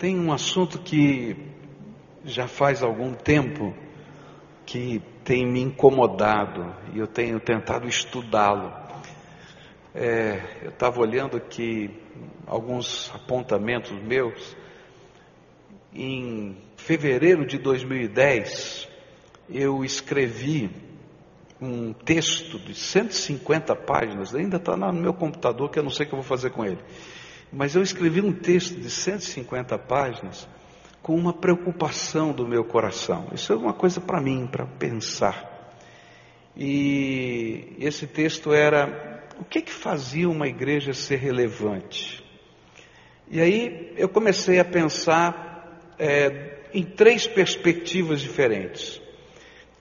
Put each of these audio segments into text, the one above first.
tem um assunto que já faz algum tempo que tem me incomodado e eu tenho tentado estudá-lo. É, eu estava olhando aqui alguns apontamentos meus. Em fevereiro de 2010, eu escrevi um texto de 150 páginas, ainda está no meu computador, que eu não sei o que eu vou fazer com ele. Mas eu escrevi um texto de 150 páginas com uma preocupação do meu coração. Isso é uma coisa para mim, para pensar. E esse texto era: o que, que fazia uma igreja ser relevante? E aí eu comecei a pensar é, em três perspectivas diferentes.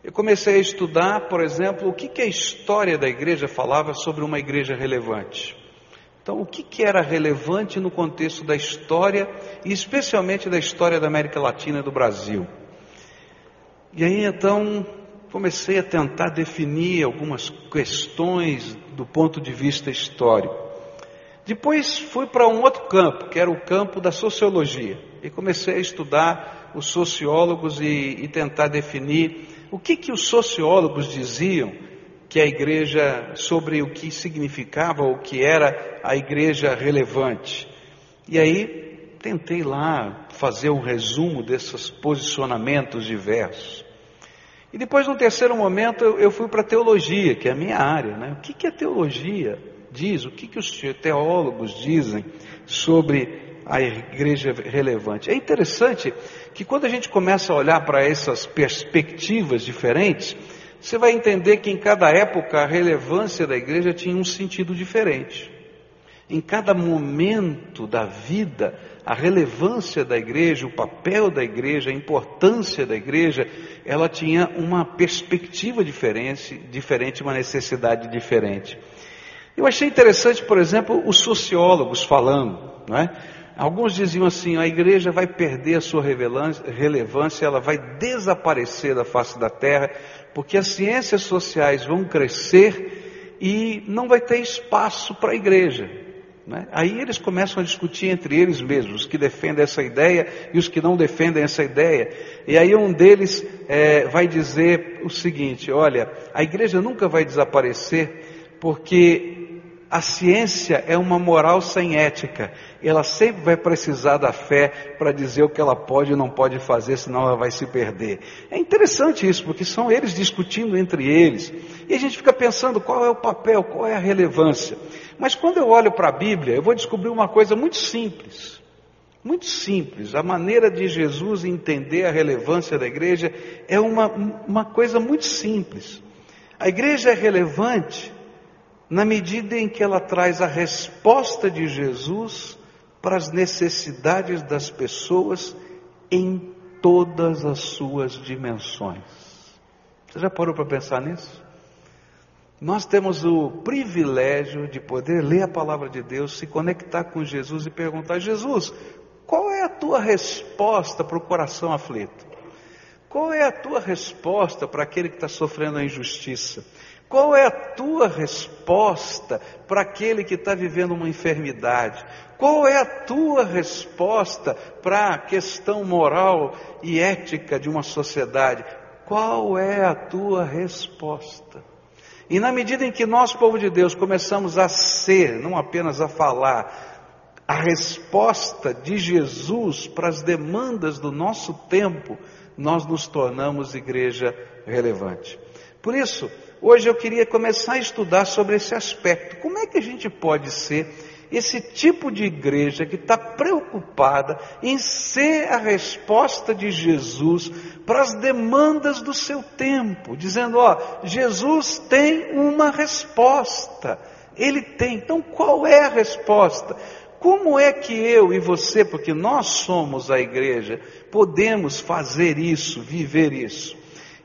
Eu comecei a estudar, por exemplo, o que, que a história da igreja falava sobre uma igreja relevante. Então, o que, que era relevante no contexto da história, e especialmente da história da América Latina e do Brasil? E aí então comecei a tentar definir algumas questões do ponto de vista histórico. Depois fui para um outro campo, que era o campo da sociologia, e comecei a estudar os sociólogos e, e tentar definir o que, que os sociólogos diziam que a igreja, sobre o que significava, o que era a igreja relevante. E aí tentei lá fazer um resumo desses posicionamentos diversos. E depois, no terceiro momento, eu fui para a teologia, que é a minha área. Né? O que, que a teologia diz? O que, que os teólogos dizem sobre a igreja relevante? É interessante que quando a gente começa a olhar para essas perspectivas diferentes, você vai entender que em cada época a relevância da igreja tinha um sentido diferente. Em cada momento da vida, a relevância da igreja, o papel da igreja, a importância da igreja, ela tinha uma perspectiva diferente, diferente uma necessidade diferente. Eu achei interessante, por exemplo, os sociólogos falando, não é? Alguns diziam assim: a igreja vai perder a sua relevância, ela vai desaparecer da face da terra, porque as ciências sociais vão crescer e não vai ter espaço para a igreja. Né? Aí eles começam a discutir entre eles mesmos, os que defendem essa ideia e os que não defendem essa ideia. E aí um deles é, vai dizer o seguinte: olha, a igreja nunca vai desaparecer porque a ciência é uma moral sem ética. Ela sempre vai precisar da fé para dizer o que ela pode e não pode fazer, senão ela vai se perder. É interessante isso, porque são eles discutindo entre eles. E a gente fica pensando qual é o papel, qual é a relevância. Mas quando eu olho para a Bíblia, eu vou descobrir uma coisa muito simples. Muito simples. A maneira de Jesus entender a relevância da igreja é uma, uma coisa muito simples. A igreja é relevante na medida em que ela traz a resposta de Jesus para as necessidades das pessoas em todas as suas dimensões. Você já parou para pensar nisso? Nós temos o privilégio de poder ler a palavra de Deus, se conectar com Jesus e perguntar: Jesus, qual é a tua resposta para o coração aflito? Qual é a tua resposta para aquele que está sofrendo a injustiça? Qual é a tua resposta para aquele que está vivendo uma enfermidade? Qual é a tua resposta para a questão moral e ética de uma sociedade? Qual é a tua resposta? E na medida em que nós, povo de Deus, começamos a ser, não apenas a falar, a resposta de Jesus para as demandas do nosso tempo, nós nos tornamos igreja relevante. Por isso, Hoje eu queria começar a estudar sobre esse aspecto. Como é que a gente pode ser esse tipo de igreja que está preocupada em ser a resposta de Jesus para as demandas do seu tempo, dizendo: ó, Jesus tem uma resposta, ele tem. Então qual é a resposta? Como é que eu e você, porque nós somos a igreja, podemos fazer isso, viver isso?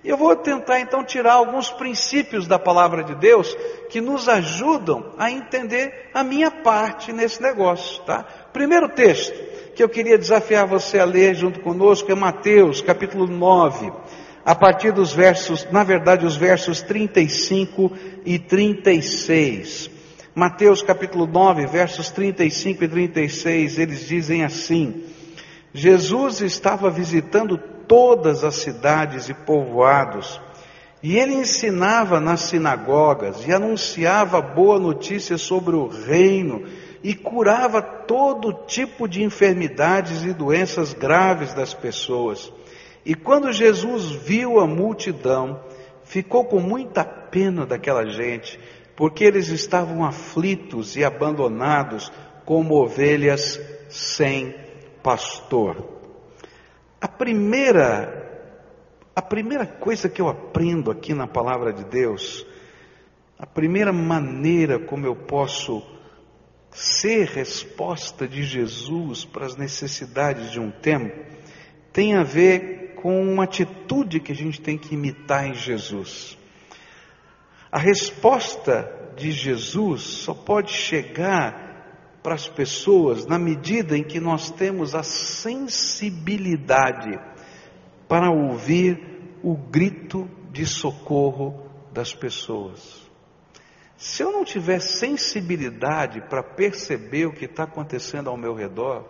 Eu vou tentar então tirar alguns princípios da palavra de Deus que nos ajudam a entender a minha parte nesse negócio, tá? Primeiro texto que eu queria desafiar você a ler junto conosco é Mateus, capítulo 9, a partir dos versos, na verdade, os versos 35 e 36. Mateus capítulo 9, versos 35 e 36, eles dizem assim: Jesus estava visitando todas as cidades e povoados, e ele ensinava nas sinagogas e anunciava boa notícia sobre o reino e curava todo tipo de enfermidades e doenças graves das pessoas. E quando Jesus viu a multidão, ficou com muita pena daquela gente, porque eles estavam aflitos e abandonados como ovelhas sem pastor. A primeira a primeira coisa que eu aprendo aqui na palavra de Deus, a primeira maneira como eu posso ser resposta de Jesus para as necessidades de um tempo, tem a ver com uma atitude que a gente tem que imitar em Jesus. A resposta de Jesus só pode chegar para as pessoas na medida em que nós temos a sensibilidade para ouvir o grito de socorro das pessoas. Se eu não tiver sensibilidade para perceber o que está acontecendo ao meu redor,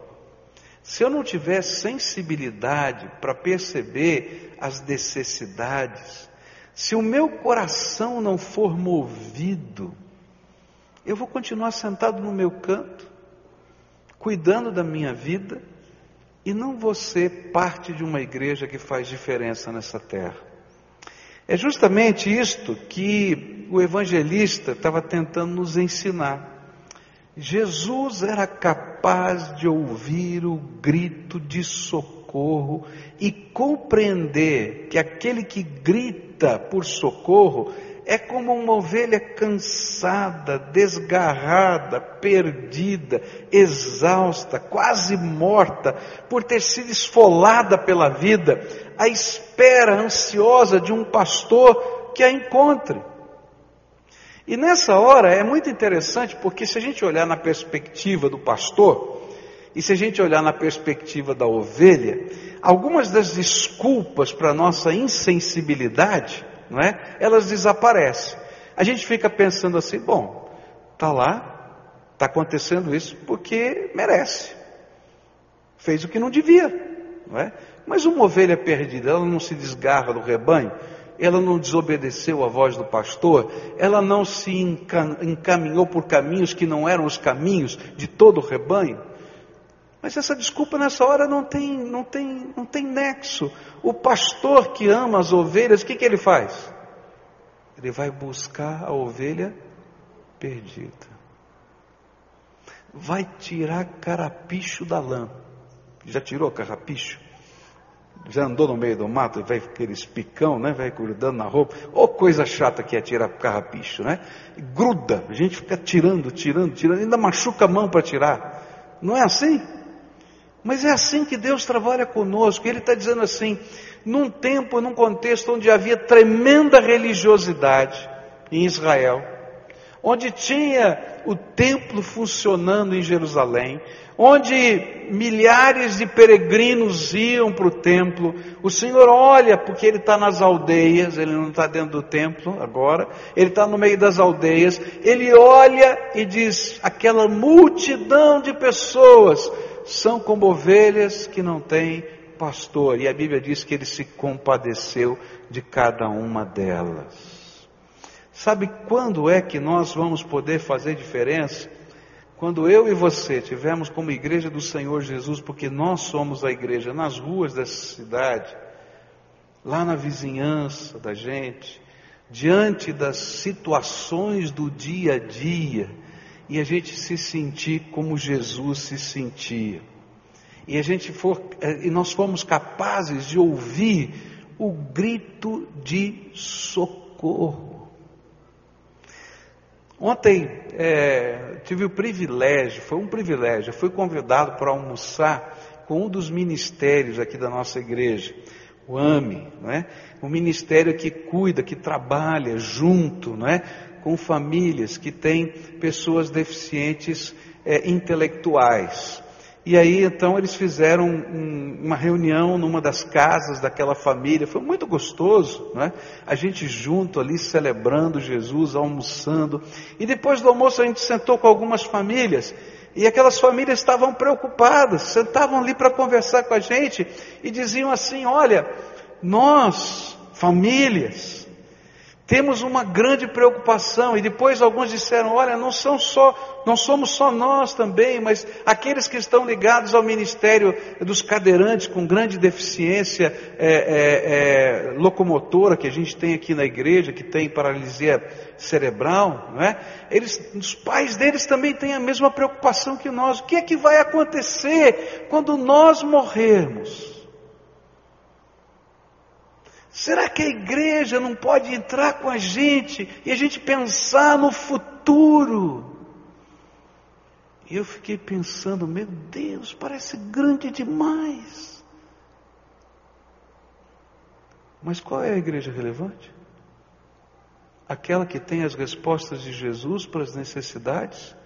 se eu não tiver sensibilidade para perceber as necessidades, se o meu coração não for movido, eu vou continuar sentado no meu canto, cuidando da minha vida, e não vou ser parte de uma igreja que faz diferença nessa terra. É justamente isto que o evangelista estava tentando nos ensinar. Jesus era capaz de ouvir o grito de socorro e compreender que aquele que grita por socorro é como uma ovelha cansada, desgarrada, perdida, exausta, quase morta, por ter sido esfolada pela vida, à espera ansiosa de um pastor que a encontre. E nessa hora é muito interessante porque se a gente olhar na perspectiva do pastor, e se a gente olhar na perspectiva da ovelha, algumas das desculpas para a nossa insensibilidade, não é? Elas desaparecem. A gente fica pensando assim, bom, tá lá, tá acontecendo isso porque merece. Fez o que não devia, não é? Mas uma ovelha perdida, ela não se desgarra do rebanho, ela não desobedeceu à voz do pastor, ela não se encaminhou por caminhos que não eram os caminhos de todo o rebanho. Mas essa desculpa nessa hora não tem, não tem, não tem nexo. O pastor que ama as ovelhas, o que, que ele faz? Ele vai buscar a ovelha perdida. Vai tirar carapicho da lã. Já tirou carapicho? Já andou no meio do mato, vai aqueles picão, né? Vai grudando na roupa. Ou oh, coisa chata que é tirar carrapicho, né? Gruda, a gente fica tirando, tirando, tirando, ainda machuca a mão para tirar. Não é assim? Mas é assim que Deus trabalha conosco. Ele está dizendo assim: num tempo, num contexto onde havia tremenda religiosidade em Israel, onde tinha o templo funcionando em Jerusalém, onde milhares de peregrinos iam para o templo, o Senhor olha, porque Ele está nas aldeias, Ele não está dentro do templo agora, Ele está no meio das aldeias, Ele olha e diz: aquela multidão de pessoas são como ovelhas que não têm pastor. E a Bíblia diz que ele se compadeceu de cada uma delas. Sabe quando é que nós vamos poder fazer diferença? Quando eu e você tivermos como igreja do Senhor Jesus, porque nós somos a igreja nas ruas dessa cidade, lá na vizinhança da gente, diante das situações do dia a dia, e a gente se sentir como Jesus se sentia. E a gente for, eh, e nós fomos capazes de ouvir o grito de socorro. Ontem é, tive o privilégio, foi um privilégio, fui convidado para almoçar com um dos ministérios aqui da nossa igreja, o AME, não é? O ministério que cuida, que trabalha junto, não é? Com famílias que têm pessoas deficientes é, intelectuais. E aí então eles fizeram um, uma reunião numa das casas daquela família, foi muito gostoso, né? A gente junto ali celebrando Jesus, almoçando. E depois do almoço a gente sentou com algumas famílias E aquelas famílias estavam preocupadas, sentavam ali para conversar com a gente e diziam assim: Olha, nós, famílias, temos uma grande preocupação, e depois alguns disseram: olha, não são só, não somos só nós também, mas aqueles que estão ligados ao ministério dos cadeirantes com grande deficiência é, é, é, locomotora que a gente tem aqui na igreja, que tem paralisia cerebral, não é? Eles, os pais deles também têm a mesma preocupação que nós. O que é que vai acontecer quando nós morrermos? Será que a igreja não pode entrar com a gente e a gente pensar no futuro? E eu fiquei pensando, meu Deus, parece grande demais. Mas qual é a igreja relevante? Aquela que tem as respostas de Jesus para as necessidades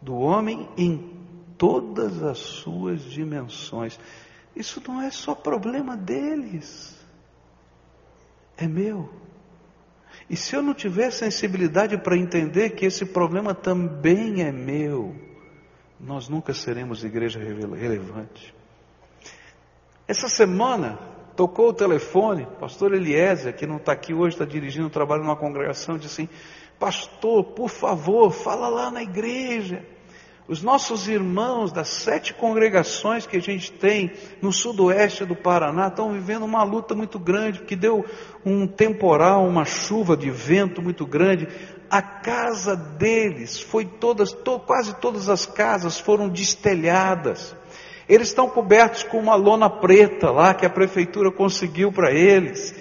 do homem em todas as suas dimensões. Isso não é só problema deles é meu. E se eu não tiver sensibilidade para entender que esse problema também é meu, nós nunca seremos igreja relevante. Essa semana tocou o telefone, pastor Eliezer, que não está aqui hoje, está dirigindo um trabalho numa congregação, disse assim: Pastor, por favor, fala lá na igreja. Os nossos irmãos das sete congregações que a gente tem no sudoeste do Paraná estão vivendo uma luta muito grande, porque deu um temporal, uma chuva de vento muito grande. A casa deles foi todas, to, quase todas as casas foram destelhadas. Eles estão cobertos com uma lona preta lá que a prefeitura conseguiu para eles.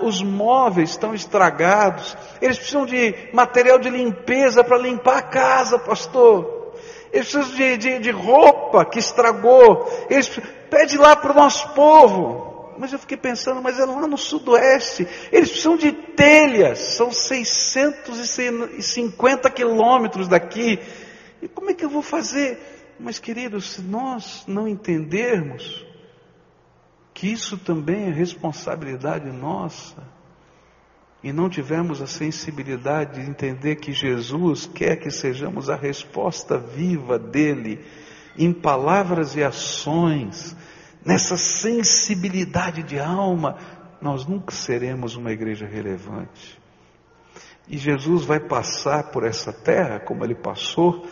os móveis estão estragados, eles precisam de material de limpeza para limpar a casa, pastor. Eles precisam de, de, de roupa que estragou. Eles pede lá para o nosso povo. Mas eu fiquei pensando, mas é lá no sudoeste. Eles precisam de telhas. São 650 quilômetros daqui. E como é que eu vou fazer? Mas queridos, se nós não entendermos que isso também é responsabilidade nossa, e não tivermos a sensibilidade de entender que Jesus quer que sejamos a resposta viva dele, em palavras e ações, nessa sensibilidade de alma, nós nunca seremos uma igreja relevante. E Jesus vai passar por essa terra, como ele passou,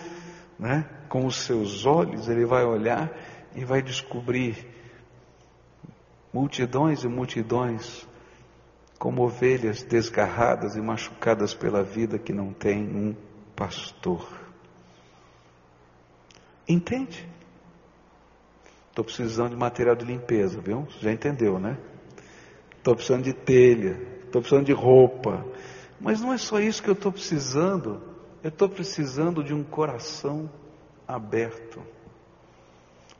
né? com os seus olhos, ele vai olhar e vai descobrir multidões e multidões como ovelhas desgarradas e machucadas pela vida que não tem um pastor. Entende? Estou precisando de material de limpeza, viu? Já entendeu, né? Estou precisando de telha, estou precisando de roupa. Mas não é só isso que eu estou precisando. Eu estou precisando de um coração aberto.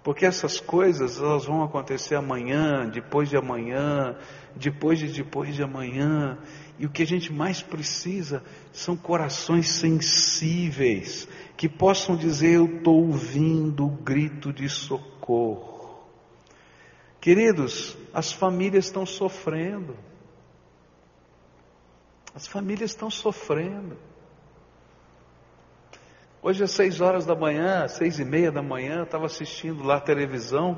Porque essas coisas elas vão acontecer amanhã, depois de amanhã, depois de depois de amanhã. E o que a gente mais precisa são corações sensíveis, que possam dizer: Eu estou ouvindo o grito de socorro. Queridos, as famílias estão sofrendo. As famílias estão sofrendo. Hoje às seis horas da manhã, seis e meia da manhã, estava assistindo lá a televisão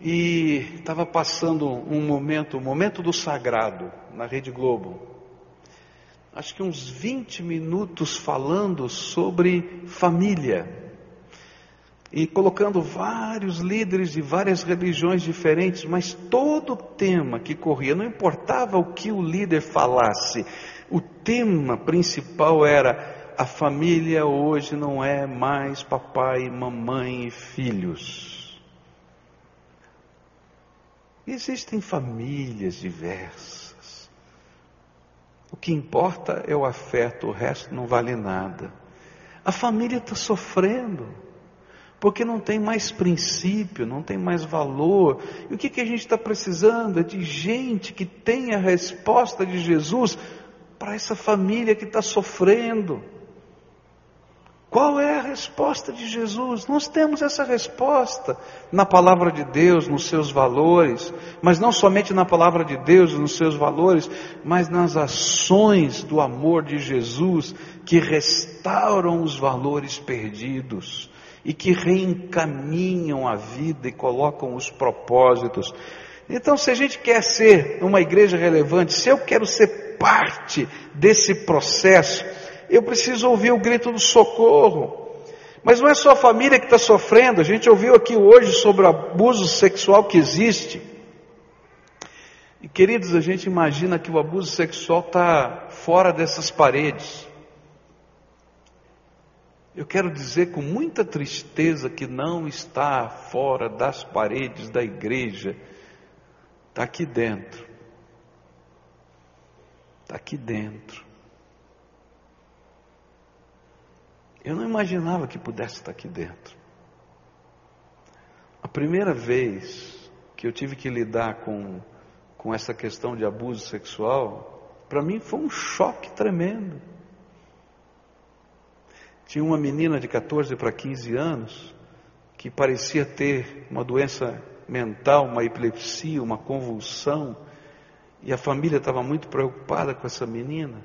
e estava passando um momento, o um momento do sagrado na Rede Globo. Acho que uns 20 minutos falando sobre família e colocando vários líderes de várias religiões diferentes, mas todo tema que corria, não importava o que o líder falasse, o tema principal era a família hoje não é mais papai, mamãe e filhos. Existem famílias diversas. O que importa é o afeto, o resto não vale nada. A família está sofrendo, porque não tem mais princípio, não tem mais valor. E o que, que a gente está precisando é de gente que tenha a resposta de Jesus para essa família que está sofrendo. Qual é a resposta de Jesus? Nós temos essa resposta na palavra de Deus, nos seus valores, mas não somente na palavra de Deus, nos seus valores, mas nas ações do amor de Jesus que restauram os valores perdidos e que reencaminham a vida e colocam os propósitos. Então, se a gente quer ser uma igreja relevante, se eu quero ser parte desse processo, eu preciso ouvir o grito do socorro. Mas não é só a família que está sofrendo, a gente ouviu aqui hoje sobre o abuso sexual que existe. E queridos, a gente imagina que o abuso sexual está fora dessas paredes. Eu quero dizer com muita tristeza que não está fora das paredes da igreja, está aqui dentro. Está aqui dentro. Eu não imaginava que pudesse estar aqui dentro. A primeira vez que eu tive que lidar com, com essa questão de abuso sexual, para mim foi um choque tremendo. Tinha uma menina de 14 para 15 anos que parecia ter uma doença mental, uma epilepsia, uma convulsão, e a família estava muito preocupada com essa menina.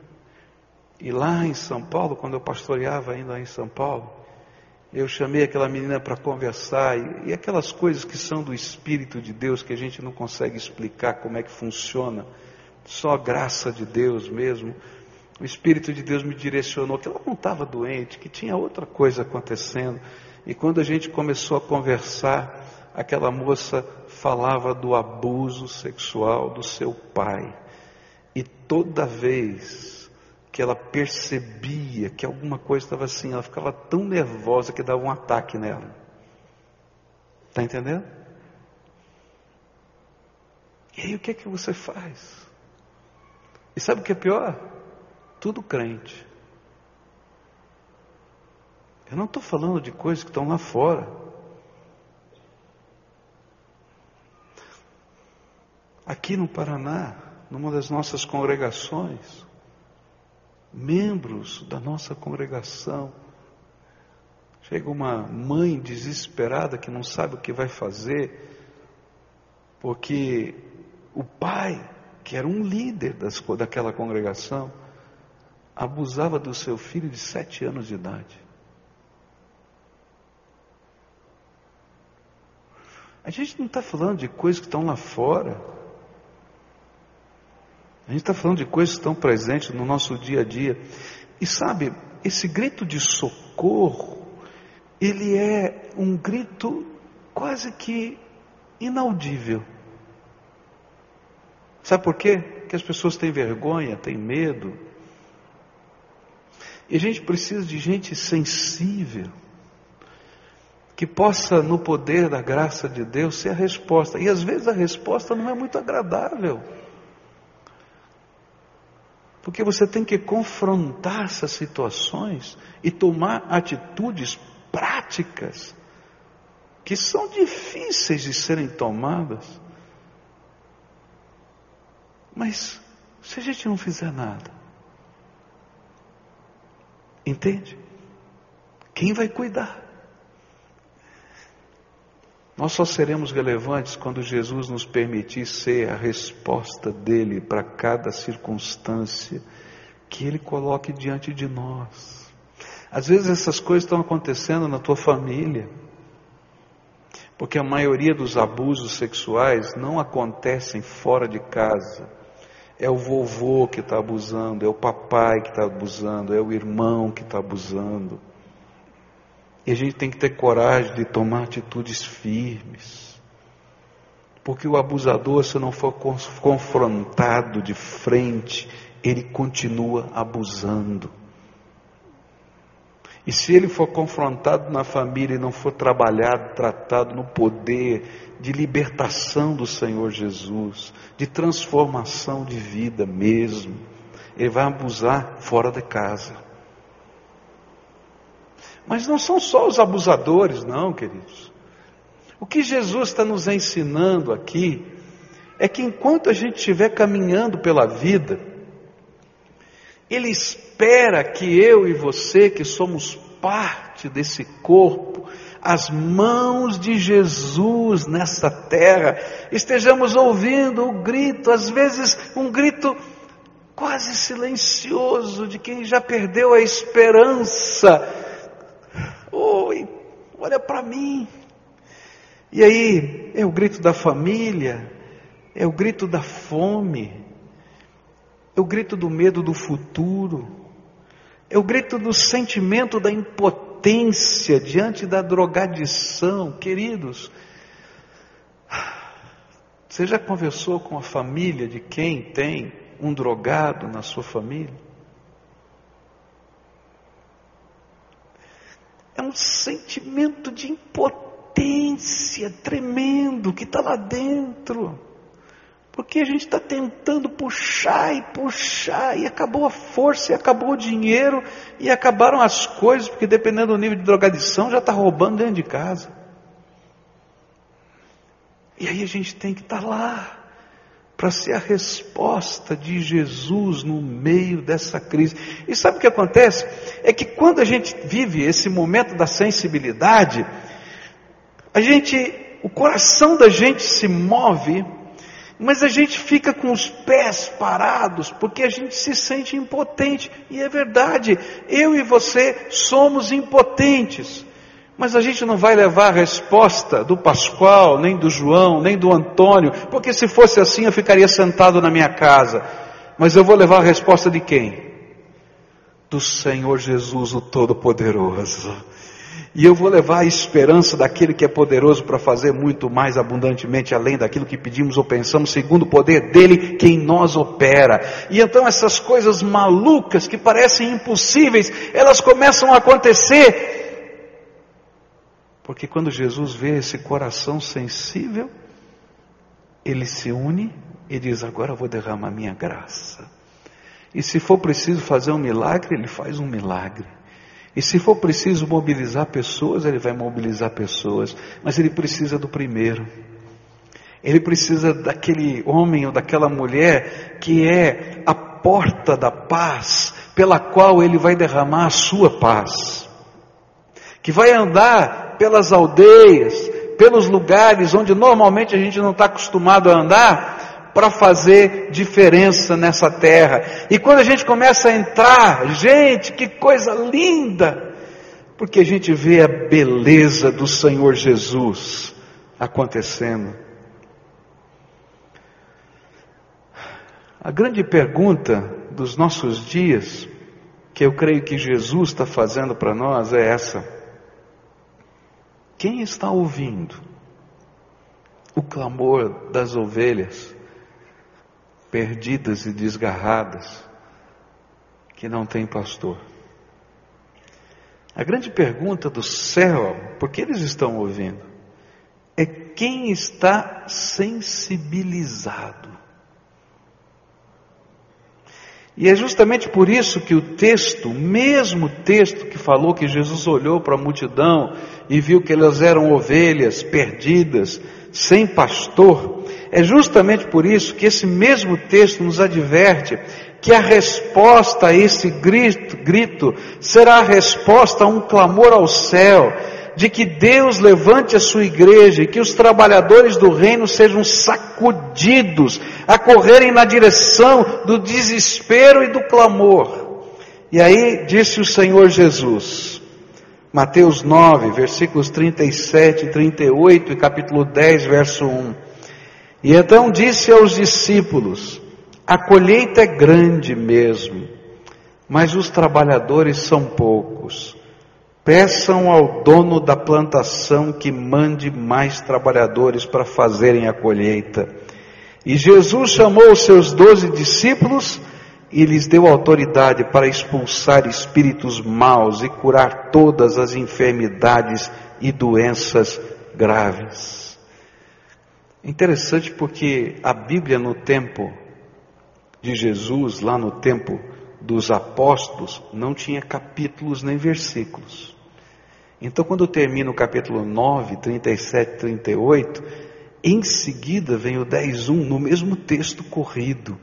E lá em São Paulo, quando eu pastoreava ainda em São Paulo, eu chamei aquela menina para conversar, e, e, aquelas coisas que são do Espírito de Deus, que a gente não consegue explicar como é que funciona, só a graça de Deus mesmo. O Espírito de Deus me direcionou que ela não estava doente, que tinha outra coisa acontecendo. E quando a gente começou a conversar, aquela moça falava do abuso sexual do seu pai. E toda vez que ela percebia que alguma coisa estava assim, ela ficava tão nervosa que dava um ataque nela. Está entendendo? E aí o que é que você faz? E sabe o que é pior? Tudo crente. Eu não estou falando de coisas que estão lá fora. Aqui no Paraná, numa das nossas congregações, membros da nossa congregação. Chega uma mãe desesperada que não sabe o que vai fazer, porque o pai, que era um líder das, daquela congregação, abusava do seu filho de sete anos de idade. A gente não está falando de coisas que estão lá fora. A gente está falando de coisas que estão presentes no nosso dia a dia. E sabe, esse grito de socorro, ele é um grito quase que inaudível. Sabe por quê? Porque as pessoas têm vergonha, têm medo. E a gente precisa de gente sensível, que possa, no poder da graça de Deus, ser a resposta. E às vezes a resposta não é muito agradável. Porque você tem que confrontar essas situações e tomar atitudes práticas que são difíceis de serem tomadas. Mas se a gente não fizer nada, entende? Quem vai cuidar? Nós só seremos relevantes quando Jesus nos permitir ser a resposta dele para cada circunstância que ele coloque diante de nós. Às vezes essas coisas estão acontecendo na tua família, porque a maioria dos abusos sexuais não acontecem fora de casa. É o vovô que está abusando, é o papai que está abusando, é o irmão que está abusando. E a gente tem que ter coragem de tomar atitudes firmes. Porque o abusador, se não for confrontado de frente, ele continua abusando. E se ele for confrontado na família e não for trabalhado, tratado no poder de libertação do Senhor Jesus, de transformação de vida mesmo, ele vai abusar fora de casa. Mas não são só os abusadores, não, queridos. O que Jesus está nos ensinando aqui é que enquanto a gente estiver caminhando pela vida, Ele espera que eu e você, que somos parte desse corpo, as mãos de Jesus nessa terra, estejamos ouvindo o grito, às vezes um grito quase silencioso de quem já perdeu a esperança. Oi, olha para mim. E aí é o grito da família, é o grito da fome, é o grito do medo do futuro, é o grito do sentimento da impotência diante da drogadição. Queridos, você já conversou com a família de quem tem um drogado na sua família? É um sentimento de impotência tremendo que está lá dentro. Porque a gente está tentando puxar e puxar, e acabou a força, e acabou o dinheiro, e acabaram as coisas, porque dependendo do nível de drogadição, já está roubando dentro de casa. E aí a gente tem que estar tá lá, para ser a resposta de Jesus no meio dessa crise. E sabe o que acontece? É que quando a gente vive esse momento da sensibilidade, a gente, o coração da gente se move mas a gente fica com os pés parados porque a gente se sente impotente. E é verdade, eu e você somos impotentes. Mas a gente não vai levar a resposta do Pascoal, nem do João, nem do Antônio, porque se fosse assim eu ficaria sentado na minha casa. Mas eu vou levar a resposta de quem? Do Senhor Jesus, o Todo-Poderoso. E eu vou levar a esperança daquele que é poderoso para fazer muito mais abundantemente além daquilo que pedimos ou pensamos, segundo o poder dele que em nós opera. E então essas coisas malucas que parecem impossíveis, elas começam a acontecer. Porque quando Jesus vê esse coração sensível, ele se une e diz: Agora eu vou derramar minha graça. E se for preciso fazer um milagre, ele faz um milagre. E se for preciso mobilizar pessoas, ele vai mobilizar pessoas, mas ele precisa do primeiro. Ele precisa daquele homem ou daquela mulher que é a porta da paz, pela qual ele vai derramar a sua paz. Que vai andar pelas aldeias, pelos lugares onde normalmente a gente não está acostumado a andar, para fazer diferença nessa terra. E quando a gente começa a entrar, gente, que coisa linda! Porque a gente vê a beleza do Senhor Jesus acontecendo. A grande pergunta dos nossos dias, que eu creio que Jesus está fazendo para nós, é essa: quem está ouvindo o clamor das ovelhas? perdidas e desgarradas, que não têm pastor. A grande pergunta do céu, porque eles estão ouvindo, é quem está sensibilizado. E é justamente por isso que o texto, mesmo texto que falou que Jesus olhou para a multidão e viu que elas eram ovelhas perdidas, sem pastor, é justamente por isso que esse mesmo texto nos adverte que a resposta a esse grito, grito será a resposta a um clamor ao céu, de que Deus levante a sua igreja e que os trabalhadores do reino sejam sacudidos a correrem na direção do desespero e do clamor. E aí disse o Senhor Jesus, Mateus 9, versículos 37 e 38 e capítulo 10, verso 1. E então disse aos discípulos: A colheita é grande mesmo, mas os trabalhadores são poucos. Peçam ao dono da plantação que mande mais trabalhadores para fazerem a colheita. E Jesus chamou os seus doze discípulos e lhes deu autoridade para expulsar espíritos maus e curar todas as enfermidades e doenças graves. Interessante porque a Bíblia no tempo de Jesus, lá no tempo dos apóstolos, não tinha capítulos nem versículos. Então, quando termina o capítulo 9, 37, 38, em seguida vem o 10, 1, no mesmo texto corrido.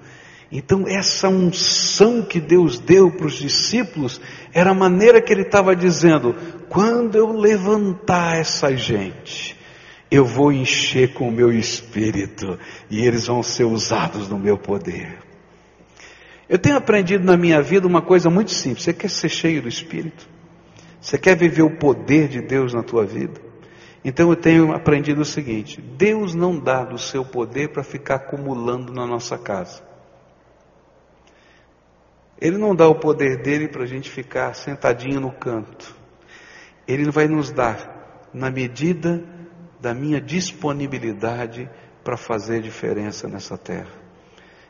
Então, essa unção que Deus deu para os discípulos era a maneira que ele estava dizendo: quando eu levantar essa gente, eu vou encher com o meu espírito e eles vão ser usados no meu poder. Eu tenho aprendido na minha vida uma coisa muito simples: você quer ser cheio do espírito? Você quer viver o poder de Deus na tua vida? Então eu tenho aprendido o seguinte: Deus não dá do seu poder para ficar acumulando na nossa casa. Ele não dá o poder dele para a gente ficar sentadinho no canto. Ele vai nos dar na medida da minha disponibilidade para fazer diferença nessa terra.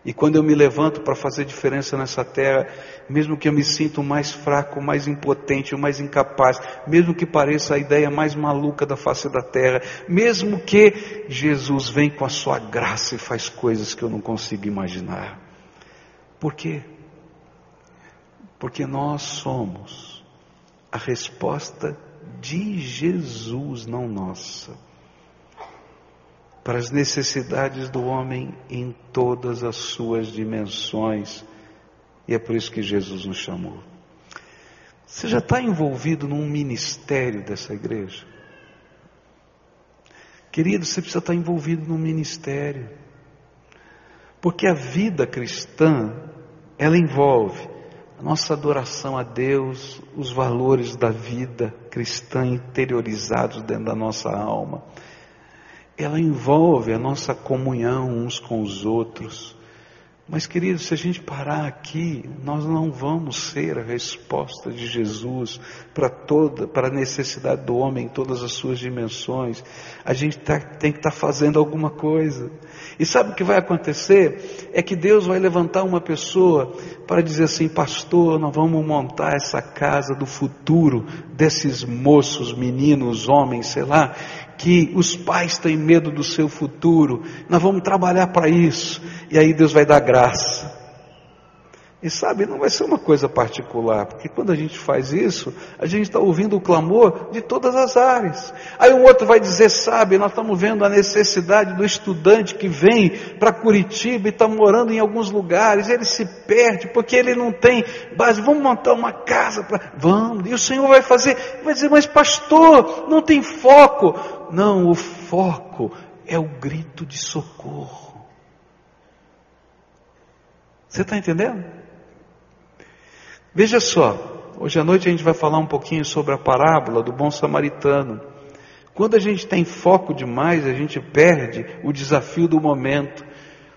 E quando eu me levanto para fazer diferença nessa terra, mesmo que eu me sinta o mais fraco, o mais impotente, o mais incapaz, mesmo que pareça a ideia mais maluca da face da terra, mesmo que Jesus vem com a sua graça e faz coisas que eu não consigo imaginar. Por quê? Porque nós somos a resposta de Jesus, não nossa para as necessidades do homem em todas as suas dimensões. E é por isso que Jesus nos chamou. Você já está envolvido num ministério dessa igreja? Querido, você precisa estar envolvido num ministério. Porque a vida cristã, ela envolve a nossa adoração a Deus, os valores da vida cristã interiorizados dentro da nossa alma ela envolve a nossa comunhão uns com os outros. Mas, queridos, se a gente parar aqui, nós não vamos ser a resposta de Jesus para toda, para a necessidade do homem em todas as suas dimensões. A gente tá, tem que estar tá fazendo alguma coisa. E sabe o que vai acontecer? É que Deus vai levantar uma pessoa para dizer assim, pastor, nós vamos montar essa casa do futuro desses moços, meninos, homens, sei lá, que os pais têm medo do seu futuro. Nós vamos trabalhar para isso. E aí Deus vai dar graça. E sabe, não vai ser uma coisa particular, porque quando a gente faz isso, a gente está ouvindo o clamor de todas as áreas. Aí um outro vai dizer, sabe, nós estamos vendo a necessidade do estudante que vem para Curitiba e está morando em alguns lugares, ele se perde porque ele não tem base. Vamos montar uma casa para. Vamos, e o Senhor vai fazer, vai dizer, mas pastor, não tem foco. Não, o foco é o grito de socorro. Você está entendendo? Veja só, hoje à noite a gente vai falar um pouquinho sobre a parábola do bom samaritano. Quando a gente tem foco demais, a gente perde o desafio do momento.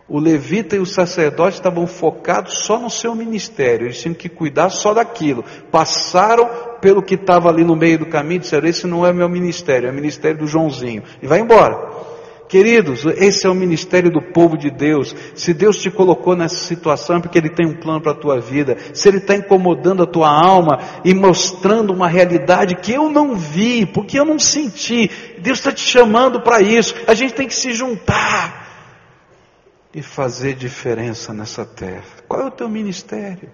O levita e o sacerdote estavam focados só no seu ministério, eles tinham que cuidar só daquilo. Passaram pelo que estava ali no meio do caminho e disseram: Esse não é meu ministério, é o ministério do Joãozinho. E vai embora. Queridos, esse é o ministério do povo de Deus. Se Deus te colocou nessa situação é porque Ele tem um plano para a tua vida. Se Ele está incomodando a tua alma e mostrando uma realidade que eu não vi, porque eu não senti, Deus está te chamando para isso. A gente tem que se juntar e fazer diferença nessa terra. Qual é o teu ministério?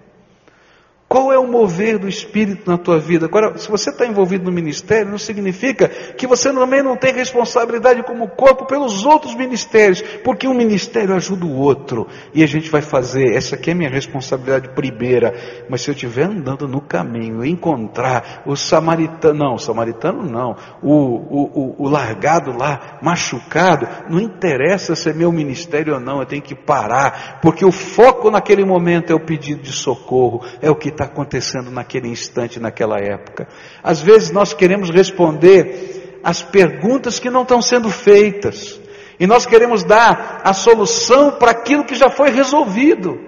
Qual é o mover do Espírito na tua vida? Agora, se você está envolvido no ministério, não significa que você também não tem responsabilidade como corpo pelos outros ministérios, porque um ministério ajuda o outro, e a gente vai fazer, essa aqui é a minha responsabilidade primeira, mas se eu estiver andando no caminho encontrar o samaritano, não, o samaritano não, o, o, o, o largado lá, machucado, não interessa se é meu ministério ou não, eu tenho que parar, porque o foco naquele momento é o pedido de socorro, é o que está acontecendo naquele instante, naquela época. Às vezes nós queremos responder as perguntas que não estão sendo feitas, e nós queremos dar a solução para aquilo que já foi resolvido.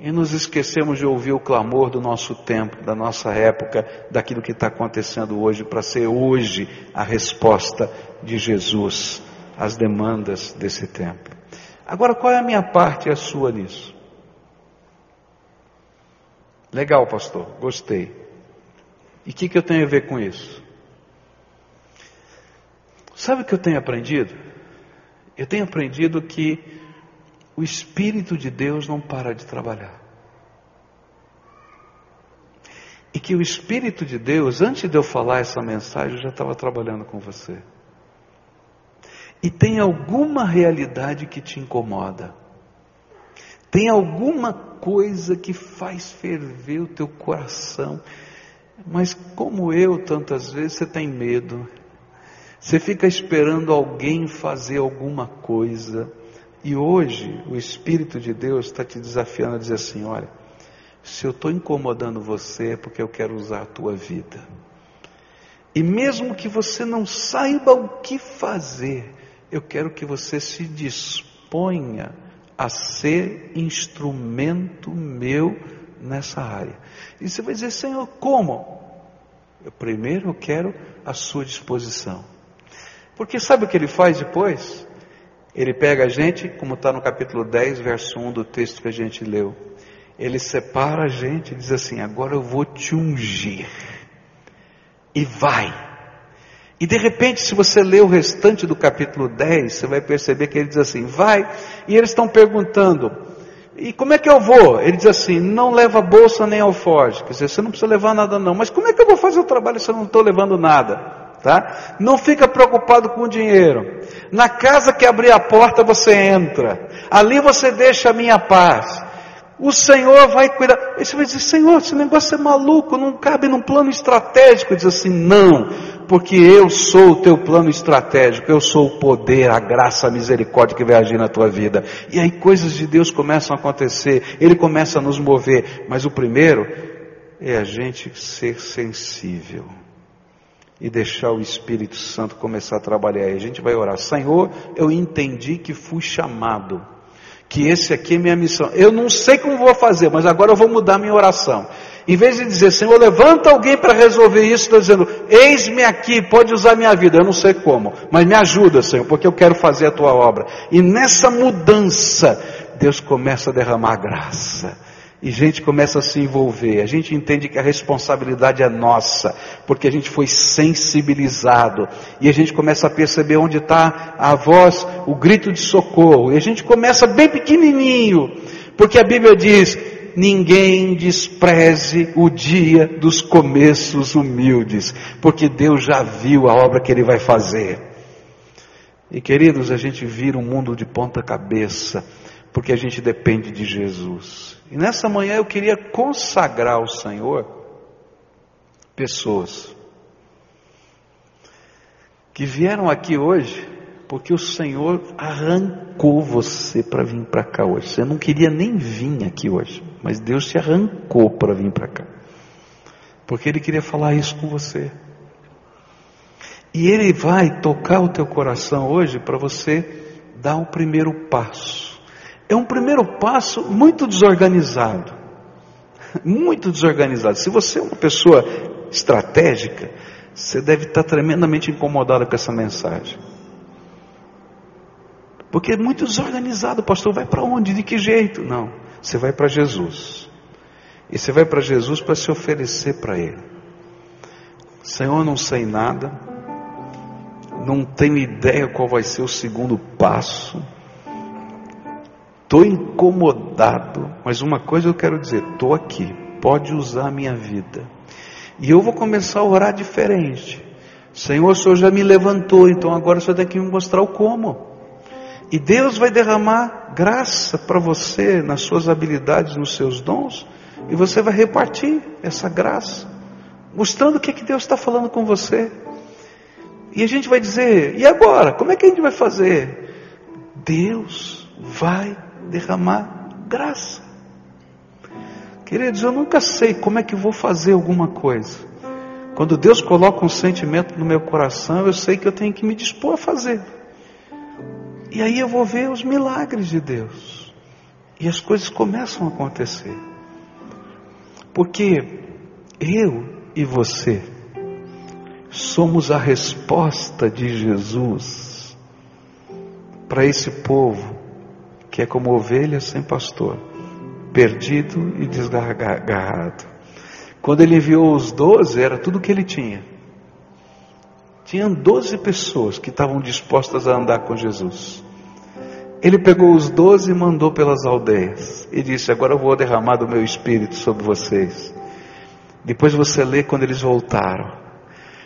E nos esquecemos de ouvir o clamor do nosso tempo, da nossa época, daquilo que está acontecendo hoje, para ser hoje a resposta de Jesus às demandas desse tempo. Agora, qual é a minha parte e a sua nisso? Legal, pastor, gostei. E o que, que eu tenho a ver com isso? Sabe o que eu tenho aprendido? Eu tenho aprendido que o Espírito de Deus não para de trabalhar. E que o Espírito de Deus, antes de eu falar essa mensagem, já estava trabalhando com você. E tem alguma realidade que te incomoda. Tem alguma coisa que faz ferver o teu coração, mas como eu, tantas vezes você tem medo. Você fica esperando alguém fazer alguma coisa. E hoje o Espírito de Deus está te desafiando a dizer assim: olha, se eu estou incomodando você é porque eu quero usar a tua vida. E mesmo que você não saiba o que fazer, eu quero que você se disponha a ser instrumento meu nessa área. E você vai dizer, Senhor, como? Eu, primeiro eu quero a sua disposição. Porque sabe o que ele faz depois? Ele pega a gente, como está no capítulo 10, verso 1 do texto que a gente leu. Ele separa a gente e diz assim: agora eu vou te ungir. E vai. E de repente, se você ler o restante do capítulo 10, você vai perceber que ele diz assim: vai. E eles estão perguntando: e como é que eu vou? Ele diz assim: não leva bolsa nem alforge. Quer dizer, você não precisa levar nada, não. Mas como é que eu vou fazer o trabalho se eu não estou levando nada? Tá? Não fica preocupado com o dinheiro. Na casa que abrir a porta você entra. Ali você deixa a minha paz. O Senhor vai cuidar. Aí você vai dizer, Senhor, esse negócio é maluco, não cabe num plano estratégico. Diz assim, não, porque eu sou o teu plano estratégico, eu sou o poder, a graça, a misericórdia que vai agir na tua vida. E aí coisas de Deus começam a acontecer, Ele começa a nos mover. Mas o primeiro é a gente ser sensível e deixar o Espírito Santo começar a trabalhar. E a gente vai orar, Senhor, eu entendi que fui chamado, que esse aqui é minha missão. Eu não sei como vou fazer, mas agora eu vou mudar minha oração. Em vez de dizer, Senhor, levanta alguém para resolver isso, estou dizendo, eis-me aqui, pode usar minha vida. Eu não sei como, mas me ajuda, Senhor, porque eu quero fazer a tua obra. E nessa mudança, Deus começa a derramar graça e gente começa a se envolver, a gente entende que a responsabilidade é nossa, porque a gente foi sensibilizado, e a gente começa a perceber onde está a voz, o grito de socorro, e a gente começa bem pequenininho, porque a Bíblia diz: ninguém despreze o dia dos começos humildes, porque Deus já viu a obra que Ele vai fazer. E queridos, a gente vira um mundo de ponta cabeça, porque a gente depende de Jesus. E nessa manhã eu queria consagrar ao Senhor pessoas que vieram aqui hoje porque o Senhor arrancou você para vir para cá hoje. Você não queria nem vir aqui hoje, mas Deus te arrancou para vir para cá. Porque Ele queria falar isso com você. E Ele vai tocar o teu coração hoje para você dar o primeiro passo é um primeiro passo muito desorganizado. Muito desorganizado. Se você é uma pessoa estratégica, você deve estar tremendamente incomodado com essa mensagem. Porque é muito desorganizado, pastor. Vai para onde? De que jeito? Não. Você vai para Jesus. E você vai para Jesus para se oferecer para Ele. Senhor, não sei nada. Não tenho ideia qual vai ser o segundo passo estou incomodado, mas uma coisa eu quero dizer: estou aqui, pode usar a minha vida. E eu vou começar a orar diferente. Senhor, o Senhor já me levantou, então agora o Senhor tem que me mostrar o como. E Deus vai derramar graça para você nas suas habilidades, nos seus dons, e você vai repartir essa graça, mostrando o que, é que Deus está falando com você. E a gente vai dizer: e agora? Como é que a gente vai fazer? Deus vai derramar graça. Queridos, eu nunca sei como é que vou fazer alguma coisa. Quando Deus coloca um sentimento no meu coração, eu sei que eu tenho que me dispor a fazer. E aí eu vou ver os milagres de Deus. E as coisas começam a acontecer. Porque eu e você somos a resposta de Jesus para esse povo que é como ovelha sem pastor, perdido e desgarrado. Quando ele enviou os doze, era tudo o que ele tinha. Tinham doze pessoas que estavam dispostas a andar com Jesus. Ele pegou os doze e mandou pelas aldeias. E disse: Agora eu vou derramar do meu espírito sobre vocês. Depois você lê quando eles voltaram.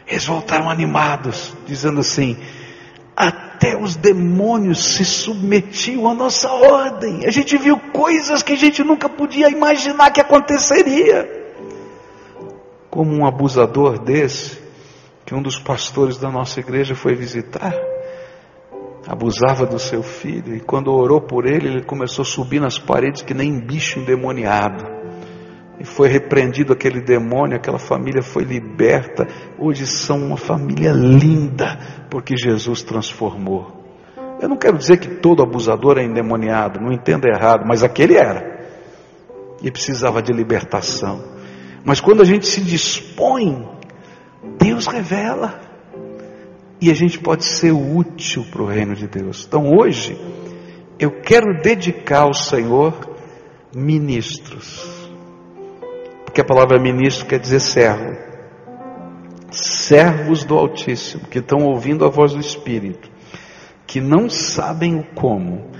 Eles voltaram animados, dizendo assim: até os demônios se submetiam à nossa ordem. A gente viu coisas que a gente nunca podia imaginar que aconteceria. Como um abusador desse, que um dos pastores da nossa igreja foi visitar, abusava do seu filho, e quando orou por ele, ele começou a subir nas paredes que nem bicho endemoniado. E foi repreendido aquele demônio, aquela família foi liberta. Hoje são uma família linda, porque Jesus transformou. Eu não quero dizer que todo abusador é endemoniado, não entenda errado, mas aquele era. E precisava de libertação. Mas quando a gente se dispõe, Deus revela. E a gente pode ser útil para o reino de Deus. Então hoje, eu quero dedicar ao Senhor ministros porque a palavra ministro quer dizer servo. Servos do Altíssimo, que estão ouvindo a voz do Espírito, que não sabem o como,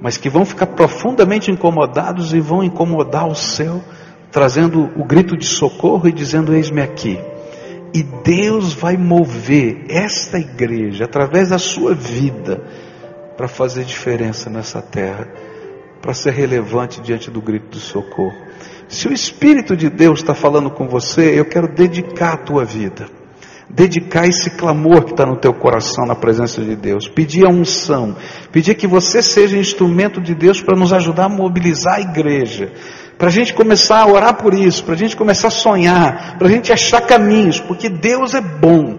mas que vão ficar profundamente incomodados e vão incomodar o céu, trazendo o grito de socorro e dizendo: Eis-me aqui. E Deus vai mover esta igreja através da sua vida para fazer diferença nessa terra, para ser relevante diante do grito de socorro. Se o Espírito de Deus está falando com você, eu quero dedicar a tua vida. Dedicar esse clamor que está no teu coração na presença de Deus. Pedir a unção. Pedir que você seja instrumento de Deus para nos ajudar a mobilizar a igreja. Para a gente começar a orar por isso. Para a gente começar a sonhar. Para a gente achar caminhos. Porque Deus é bom.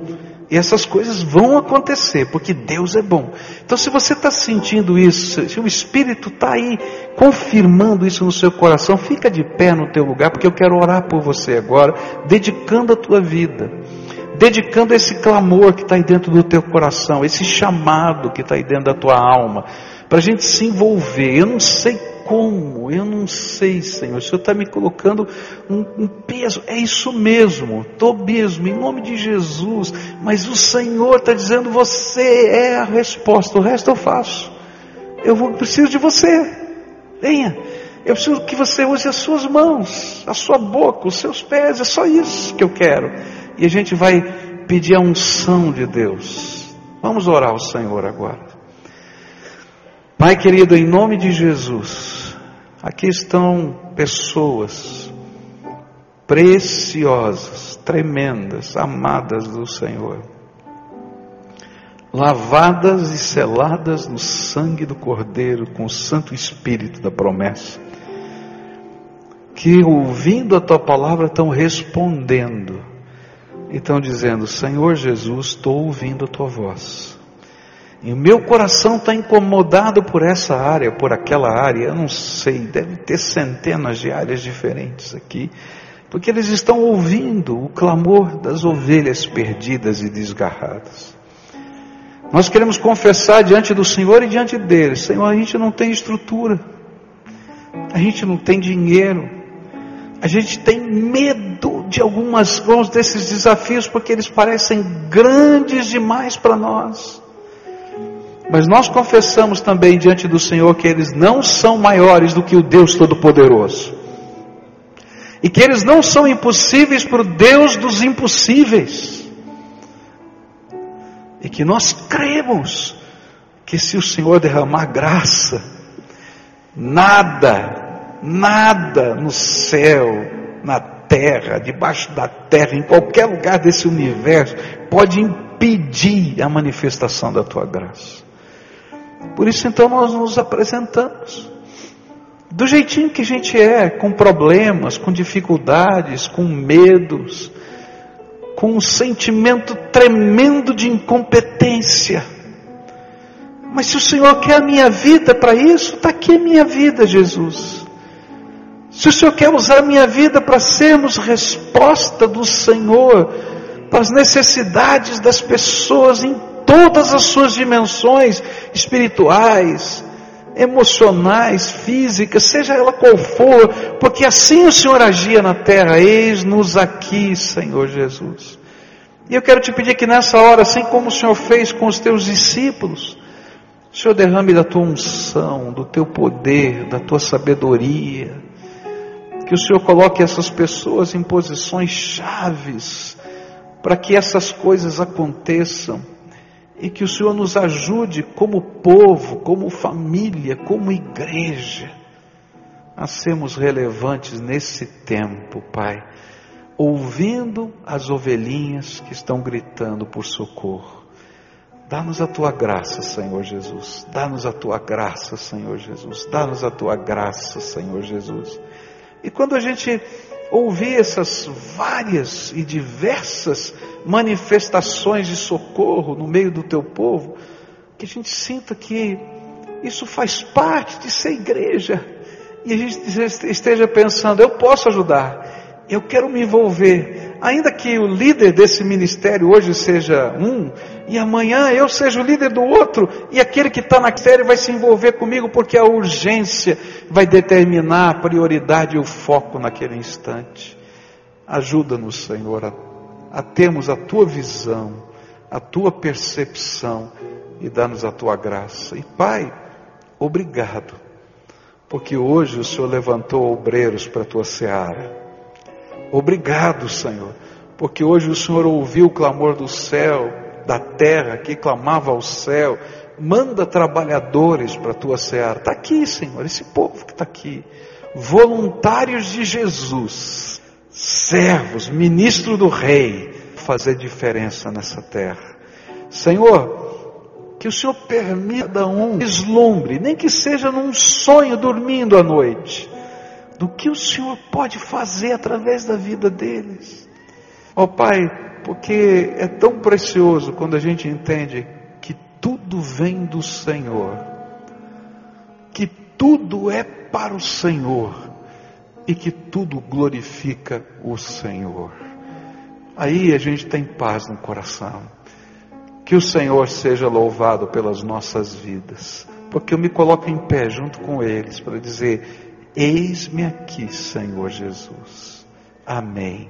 E essas coisas vão acontecer, porque Deus é bom. Então, se você está sentindo isso, se o Espírito está aí confirmando isso no seu coração, fica de pé no teu lugar, porque eu quero orar por você agora, dedicando a tua vida, dedicando esse clamor que está aí dentro do teu coração, esse chamado que está aí dentro da tua alma, para a gente se envolver. Eu não sei como? Eu não sei, Senhor. O Senhor está me colocando um, um, peso. É isso mesmo, estou mesmo, em nome de Jesus. Mas o Senhor está dizendo: você é a resposta, o resto eu faço. Eu vou, preciso de você. Venha. Eu preciso que você use as suas mãos, a sua boca, os seus pés. É só isso que eu quero. E a gente vai pedir a unção de Deus. Vamos orar ao Senhor agora. Pai querido, em nome de Jesus. Aqui estão pessoas preciosas, tremendas, amadas do Senhor, lavadas e seladas no sangue do Cordeiro com o Santo Espírito da promessa, que ouvindo a tua palavra estão respondendo e estão dizendo: Senhor Jesus, estou ouvindo a tua voz. E o meu coração está incomodado por essa área, por aquela área, eu não sei, deve ter centenas de áreas diferentes aqui, porque eles estão ouvindo o clamor das ovelhas perdidas e desgarradas. Nós queremos confessar diante do Senhor e diante deles: Senhor, a gente não tem estrutura, a gente não tem dinheiro, a gente tem medo de algumas, alguns desses desafios porque eles parecem grandes demais para nós. Mas nós confessamos também diante do Senhor que eles não são maiores do que o Deus Todo-Poderoso. E que eles não são impossíveis para o Deus dos impossíveis. E que nós cremos que se o Senhor derramar graça, nada, nada no céu, na terra, debaixo da terra, em qualquer lugar desse universo, pode impedir a manifestação da tua graça. Por isso então nós nos apresentamos. Do jeitinho que a gente é, com problemas, com dificuldades, com medos, com um sentimento tremendo de incompetência. Mas se o Senhor quer a minha vida para isso, está aqui a minha vida, Jesus. Se o Senhor quer usar a minha vida para sermos resposta do Senhor para as necessidades das pessoas em todas as suas dimensões espirituais, emocionais, físicas, seja ela qual for, porque assim o Senhor agia na terra. Eis-nos aqui, Senhor Jesus. E eu quero te pedir que nessa hora, assim como o Senhor fez com os teus discípulos, o Senhor derrame da tua unção, do teu poder, da tua sabedoria, que o Senhor coloque essas pessoas em posições chaves para que essas coisas aconteçam e que o Senhor nos ajude como povo, como família, como igreja, a sermos relevantes nesse tempo, Pai, ouvindo as ovelhinhas que estão gritando por socorro. Dá-nos a tua graça, Senhor Jesus. Dá-nos a tua graça, Senhor Jesus. Dá-nos a tua graça, Senhor Jesus. E quando a gente ouvir essas várias e diversas manifestações de socorro no meio do teu povo, que a gente sinta que isso faz parte de ser igreja, e a gente esteja pensando: eu posso ajudar, eu quero me envolver, ainda que o líder desse ministério hoje seja um, e amanhã eu seja o líder do outro, e aquele que está na série vai se envolver comigo, porque a urgência vai determinar a prioridade e o foco naquele instante. Ajuda-nos, Senhor, a, a termos a tua visão, a tua percepção e dá-nos a tua graça. E Pai, obrigado, porque hoje o Senhor levantou obreiros para a tua seara. Obrigado, Senhor, porque hoje o Senhor ouviu o clamor do céu, da terra, que clamava ao céu. Manda trabalhadores para a tua seara. Está aqui, Senhor, esse povo que está aqui. Voluntários de Jesus, servos, ministro do Rei, fazer diferença nessa terra. Senhor, que o Senhor permita um vislumbre, nem que seja num sonho dormindo à noite, do que o Senhor pode fazer através da vida deles. Ó oh, Pai, porque é tão precioso quando a gente entende que tudo vem do Senhor, que tudo é para o Senhor e que tudo glorifica o Senhor. Aí a gente tem paz no coração. Que o Senhor seja louvado pelas nossas vidas, porque eu me coloco em pé junto com eles para dizer: Eis-me aqui, Senhor Jesus. Amém.